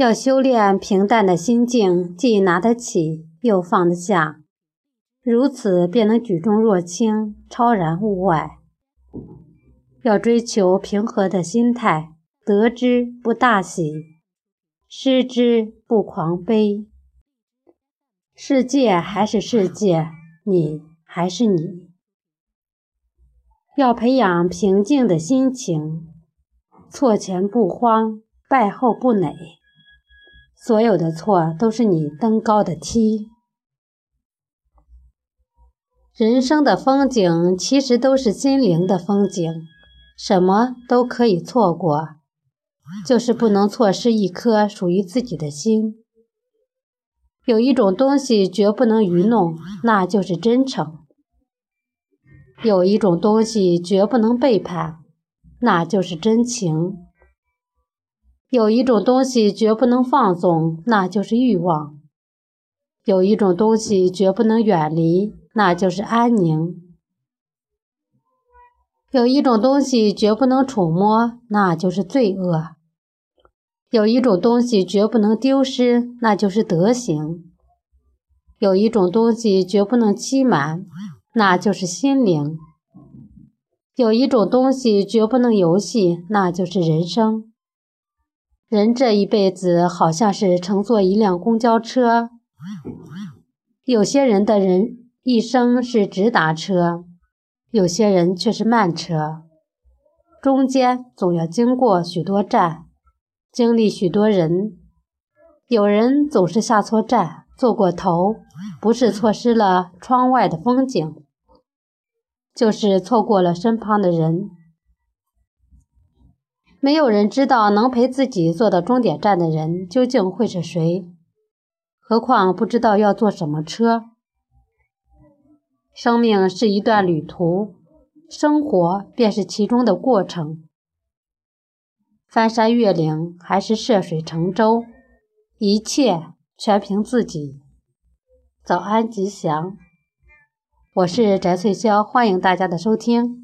要修炼平淡的心境，既拿得起，又放得下，如此便能举重若轻，超然物外。要追求平和的心态，得之不大喜，失之不狂悲。世界还是世界，你还是你。要培养平静的心情，错前不慌，败后不馁。所有的错都是你登高的梯。人生的风景其实都是心灵的风景，什么都可以错过，就是不能错失一颗属于自己的心。有一种东西绝不能愚弄，那就是真诚；有一种东西绝不能背叛，那就是真情；有一种东西绝不能放纵，那就是欲望；有一种东西绝不能远离，那就是安宁；有一种东西绝不能触摸，那就是罪恶。有一种东西绝不能丢失，那就是德行；有一种东西绝不能欺瞒，那就是心灵；有一种东西绝不能游戏，那就是人生。人这一辈子好像是乘坐一辆公交车，有些人的人一生是直达车，有些人却是慢车，中间总要经过许多站。经历许多人，有人总是下错站，坐过头，不是错失了窗外的风景，就是错过了身旁的人。没有人知道能陪自己坐到终点站的人究竟会是谁，何况不知道要坐什么车。生命是一段旅途，生活便是其中的过程。翻山越岭还是涉水乘舟，一切全凭自己。早安吉祥，我是翟翠潇，欢迎大家的收听。